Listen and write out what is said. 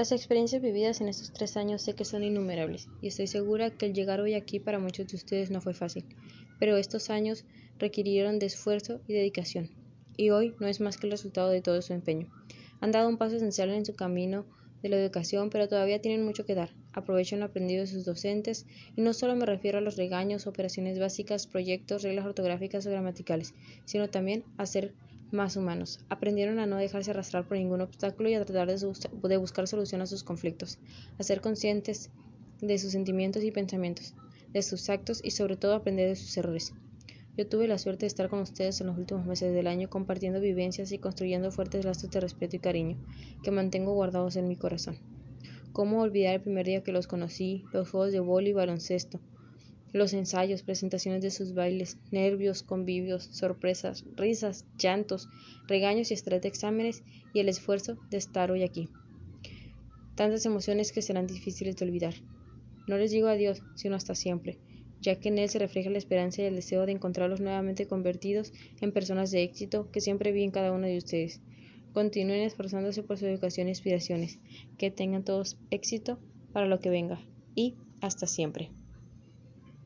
Las experiencias vividas en estos tres años sé que son innumerables y estoy segura que el llegar hoy aquí para muchos de ustedes no fue fácil, pero estos años requirieron de esfuerzo y dedicación y hoy no es más que el resultado de todo su empeño. Han dado un paso esencial en su camino de la educación, pero todavía tienen mucho que dar. Aprovechen lo aprendido de sus docentes y no solo me refiero a los regaños, operaciones básicas, proyectos, reglas ortográficas o gramaticales, sino también a ser más humanos. Aprendieron a no dejarse arrastrar por ningún obstáculo y a tratar de, buscar solución a sus conflictos, a ser conscientes de sus sentimientos y pensamientos, de sus actos y sobre todo aprender de sus errores. Yo tuve la suerte de estar con ustedes en los últimos meses del año compartiendo vivencias y construyendo fuertes lazos de respeto y cariño que mantengo guardados en mi corazón. ¿Cómo olvidar el primer día que los conocí, los juegos de boli y baloncesto, los ensayos, presentaciones de sus bailes, nervios, convivios, sorpresas, risas, llantos, regaños y estrés de exámenes y el esfuerzo de estar hoy aquí. Tantas emociones que serán difíciles de olvidar. No les digo adiós, sino hasta siempre, ya que en él se refleja la esperanza y el deseo de encontrarlos nuevamente convertidos en personas de éxito que siempre vi en cada uno de ustedes. Continúen esforzándose por su educación y aspiraciones. Que tengan todos éxito para lo que venga. Y hasta siempre.